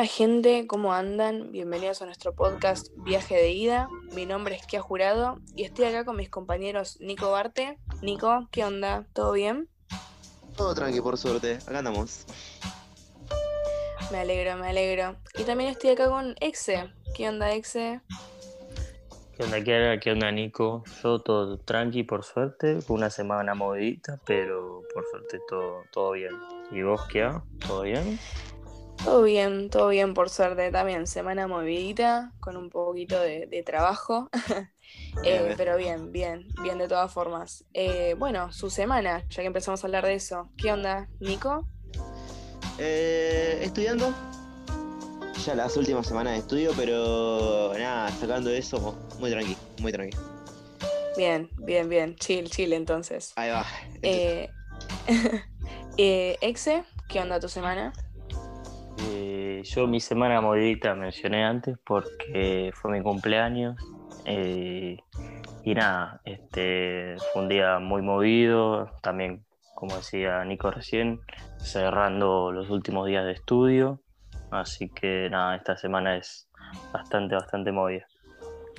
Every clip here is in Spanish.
onda gente? ¿Cómo andan? Bienvenidos a nuestro podcast Viaje de Ida. Mi nombre es Kia Jurado y estoy acá con mis compañeros Nico Barte. Nico, ¿qué onda? ¿Todo bien? Todo tranqui, por suerte. Acá andamos. Me alegro, me alegro. Y también estoy acá con Exe. ¿Qué onda, Exe? ¿Qué onda, Kiara? ¿Qué onda, Nico? Yo todo tranqui, por suerte. Fue una semana movidita, pero por suerte todo, todo bien. ¿Y vos, qué? ¿Todo bien? Todo bien, todo bien por suerte también. Semana movidita, con un poquito de, de trabajo. Eh, pero bien, bien, bien de todas formas. Eh, bueno, su semana, ya que empezamos a hablar de eso. ¿Qué onda, Nico? Eh, estudiando. Ya las últimas semanas de estudio, pero nada, sacando eso, muy tranqui, muy tranqui. Bien, bien, bien. Chill, chill entonces. Ahí va. Eh, eh, Exe, ¿qué onda tu semana? Eh, yo mi semana movidita mencioné antes porque fue mi cumpleaños. eh, y nada, este fue un día muy movido. También, como decía Nico recién, cerrando los últimos días de estudio. Así que nada, esta semana es bastante, bastante movida.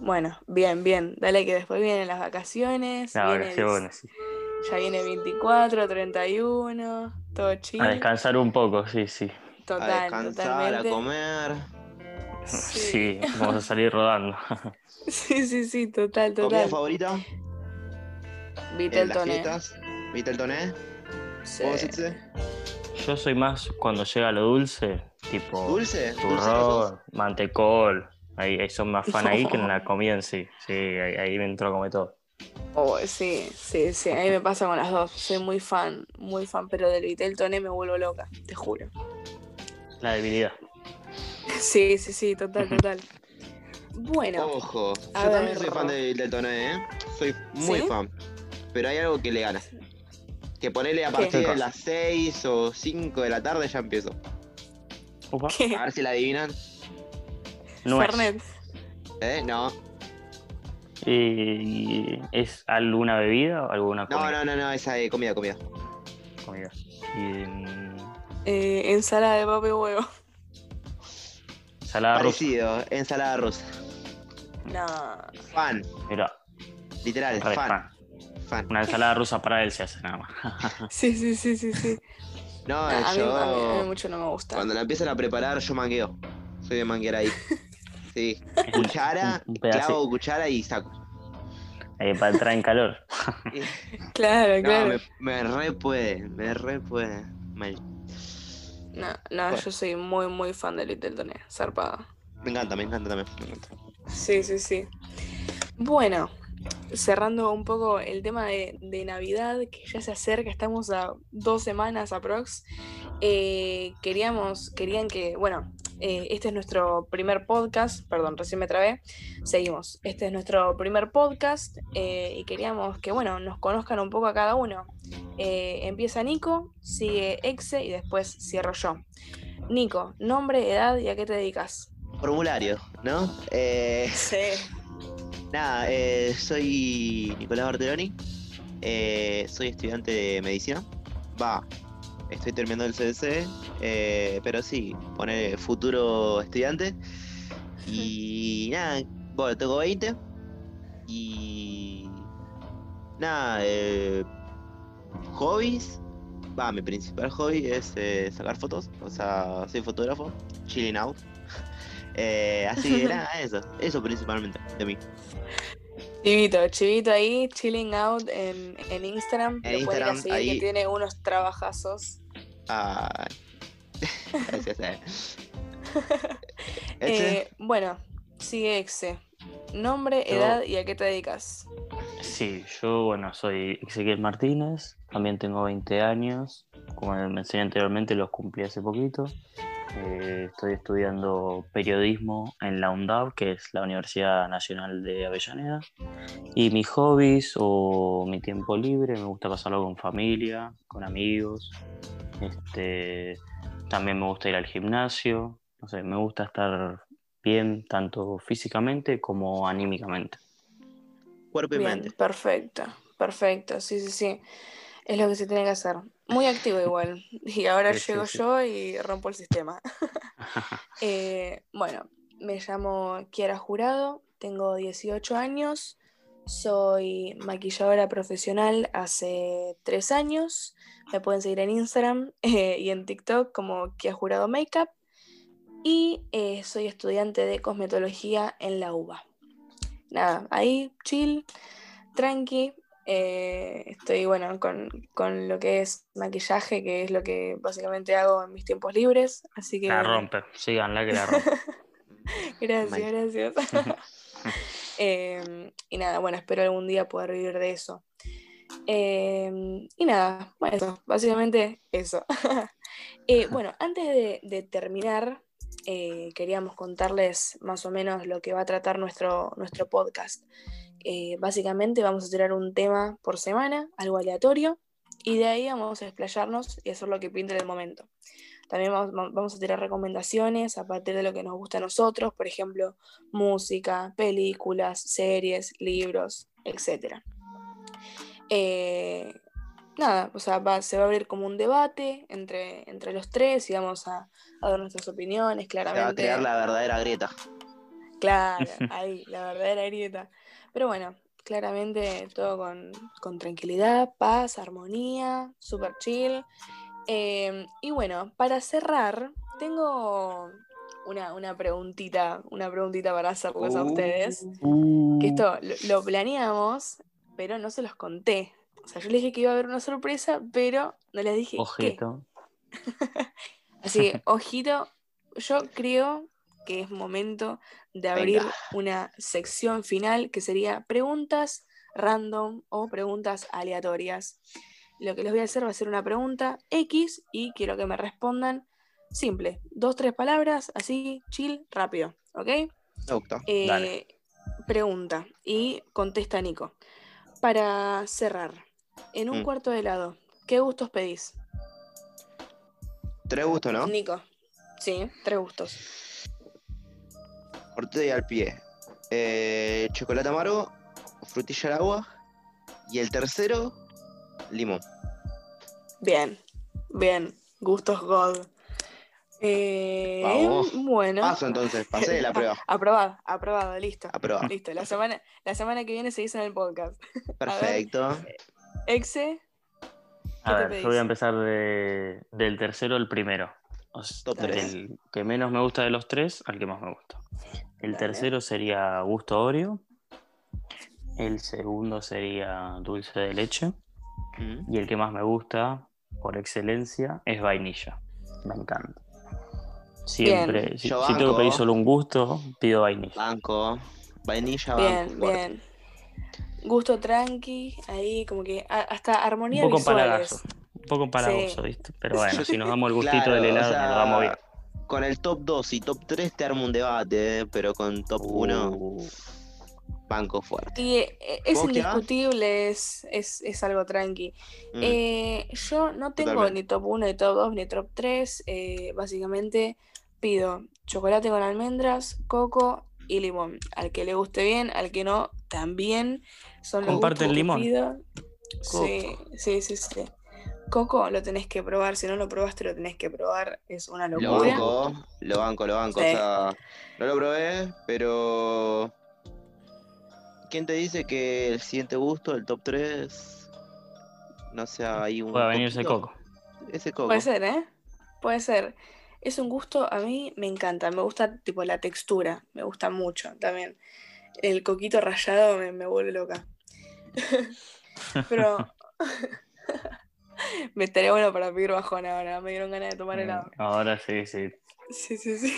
Bueno, bien, bien. Dale que después vienen las vacaciones. La viene sí. Ya viene 24, 31, todo chill. A descansar un poco, sí, sí. A Total, descansar, totalmente. a comer. Sí, vamos a salir rodando. Sí, sí, sí, total, ¿Comida total. favorita? Viste en el las toné. fiestas. ¿Viste el toné? Sí. ¿Vos? Yo soy más cuando llega lo dulce, tipo ¿Dulce? ¿Dulce no turrón, mantecol. Ahí, ahí son más fan ahí que en la comida en sí. Sí, ahí, ahí me entró a comer todo. Oh, sí, sí, sí. A mí me pasa con las dos. Soy muy fan, muy fan, pero del Vitel Toné me vuelvo loca, te juro. La debilidad. Sí, sí, sí, total, total. Bueno, Ojo, yo también soy fan de- del toné, ¿eh? Soy muy ¿Sí? fan. Pero hay algo que le gana. Que ponerle a ¿Qué? partir ¿Qué de las 6 o 5 de la tarde ya empiezo. ¿qué? A ver si la adivinan. nuez. Fernet. ¿Eh? No. Y, ¿Es alguna bebida o alguna No, comida? no, no, no, esa de comida, comida. comida? Y, mm, Eh, ensalada de papa y huevo. ensalada rusa. Parecido, ensalada rusa. No. Fan, Mira, literal, fan. fan. Fan. Una ensalada rusa para él se hace nada más. Sí, sí, sí, sí, sí. No, a, mí, yo. a mí- a mí mucho no me gusta. Cuando la empiezan a preparar, yo mangueo. Soy de manguear ahí. Sí. Cuchara, un- un pedacito. clavo cuchara y saco. Eh, para entrar en calor. Claro, No, claro. me, me re puede, me re puede. Mal. No, no, Bueno. yo soy muy, muy fan del Little Toné, zarpado. Me encanta, me encanta también. Me encanta. Sí, sí, sí. Bueno, cerrando un poco el tema de, de Navidad, que ya se acerca, estamos a dos semanas aprox. eh, queríamos, querían que, bueno, eh, este es nuestro primer podcast, perdón, recién me trabé. Seguimos. Este es nuestro primer podcast eh, y queríamos que, bueno, nos conozcan un poco a cada uno. Eh, empieza Nico, sigue Exe y después cierro yo. Nico, nombre, edad y a qué te dedicas. Formulario, ¿no? Sí. nada, soy Nicolás Bartoloni. eh, soy estudiante de medicina. Va, estoy terminando el CDC. eh, pero sí, poner futuro estudiante. Y nada, bueno, tengo 20. Y. Nada, eh, hobbies. Va, mi principal hobby es eh, sacar fotos. O sea, soy fotógrafo. Chilling out. Eh, así que nada, eso. Eso principalmente de mí. Chivito, chivito ahí, chilling out en, en Instagram. En Instagram, seguir, ahí. que tiene unos trabajazos. Ah, gracias. eh. Este, Eh, bueno, sigue Exe. Nombre, Yo- edad y a qué te dedicas. Sí, yo, bueno, soy Ezequiel Martínez, también tengo 20 años, como me enseñé anteriormente, los cumplí hace poquito. Eh, estoy estudiando periodismo en la UNDAV, que es la Universidad Nacional de Avellaneda. Y mis hobbies o mi tiempo libre, me gusta pasarlo con familia, con amigos. Este, también me gusta ir al gimnasio. No sé, me gusta estar bien tanto físicamente como anímicamente. cuerpo y Bien, mente. perfecto, perfecto, sí, sí, sí. Es lo que se tiene que hacer. Muy activo igual. Y ahora Sí, llego sí. yo y rompo el sistema. Eh, bueno, me llamo Kiara Jurado, tengo 18 años, soy maquilladora profesional hace 3 años. Me pueden seguir en Instagram eh, y en TikTok como Kia Jurado Makeup. Y eh, soy estudiante de cosmetología en la UBA. Nada, ahí chill, tranqui. Eh, estoy bueno con, con lo que es maquillaje, que es lo que básicamente hago en mis tiempos libres. Así que. La rompe, síganla que la rompe. Gracias, gracias. Em, y nada, bueno, espero algún día poder vivir de eso. Em, y nada, bueno, eso, básicamente eso. Eh, bueno, antes de, de terminar, eh, queríamos contarles más o menos lo que va a tratar nuestro, nuestro podcast. Eh, básicamente vamos a tirar un tema por semana, algo aleatorio, y de ahí vamos a explayarnos y hacer lo que pinte en el momento. También vamos, va- vamos a tirar recomendaciones a partir de lo que nos gusta a nosotros, por ejemplo, música, películas, series, libros, etc. Eh, nada, o sea, va- se va a abrir como un debate entre, entre los tres y vamos a, a dar nuestras opiniones, Se va a claramente. crear la verdadera grieta. Claro, ahí, la verdadera grieta. Pero bueno, claramente todo con, con tranquilidad, paz, armonía, super chill. Eh, y bueno, para cerrar, tengo una, una preguntita, una preguntita para hacerles a Uh. ustedes. Uh, Que esto lo, lo planeamos, pero no se los conté. O sea, yo les dije que iba a haber una sorpresa, pero no les dije qué. Ojito. Así que, ojito, yo creo que es momento de abrir Venga. una sección final que sería preguntas random o preguntas aleatorias. Lo que les voy a hacer va a ser una pregunta X y quiero que me respondan simple, dos, tres palabras, así, chill, rápido, ¿ok? Eh, Dale. pregunta y contesta Nico. Para cerrar, en un Mm. cuarto de helado, ¿qué gustos pedís? Tres gustos, ¿no? Nico. Sí, tres gustos. Ortega y al pie. Eh, chocolate amargo, frutilla al agua. Y el tercero, limón. Bien, bien. Gustos God. Eh, Vamos. Bueno. Paso entonces, pasé de la prueba. Aprobado, aprobado, listo. Aprobado. Listo. La semana, la semana que viene se dice en el podcast. Perfecto. Exe, A ¿Qué te ver, yo voy a empezar de- del tercero al primero. O sea, Top tres. del que menos me gusta de los tres al que más me gusta. El Dale. tercero sería gusto Oreo. El segundo sería dulce de leche. Mm. Y el que más me gusta, por excelencia, es vainilla. Me encanta. Siempre, si, Yo si tengo que pedir solo un gusto, pido vainilla. Banco. Vainilla, bien, banco. fuerte. bien. Gusto tranqui, ahí como que hasta Un armonía poco visuales. Un poco empalagoso, Sí. ¿viste? Pero bueno, si nos damos el gustito Claro, del o helado, sea, nos lo damos bien. Con el top 2 y top 3 te armo un debate, eh, pero con top 1, Uh, banco fuerte. Y eh, es ¿Vos qué indiscutible, es, es, es algo tranqui. Mm. Eh, yo no tengo Totalmente. ni top 1, ni top 2, ni top 3. eh, básicamente pido chocolate con almendras, coco y limón. Al que le guste bien, al que no, también. Son los Comparte gustos el que limón. pido. Sí, sí, sí, sí. Coco lo tenés que probar, si no lo probaste lo tenés que probar, es una Lo locura. banco, lo banco, lo banco. Sí. O sea, no lo probé, pero. ¿Quién te dice que el siguiente gusto, el top 3, no sea ahí un. puede venirse coquito? coco. Ese coco. Puede ser, ¿eh? Puede ser. Es un gusto, a mí me encanta, me gusta tipo la textura, me gusta mucho también. El coquito rallado me, me vuelve loca. Pero me estaría bueno para pedir bajón ahora, me dieron ganas de tomar helado. Mm, Ahora sí, sí. Sí, sí, sí.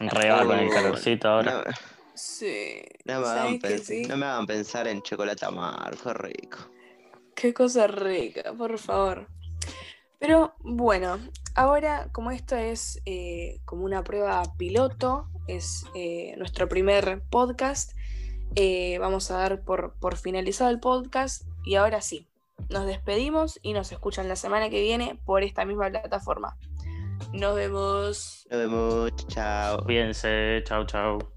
Reba con el Oh, calorcito ahora. No, Sí. no me ¿Sabes hagan sí? no me hagan pensar en chocolate amargo, qué rico. Qué cosa rica, por favor. Pero bueno, ahora como esto es eh, como una prueba piloto, es eh, nuestro primer podcast, eh, vamos a dar por, por finalizado el podcast y ahora sí, nos despedimos y nos escuchan la semana que viene por esta misma plataforma. Nos vemos. Nos vemos, chao. Cuídense, chau, chau.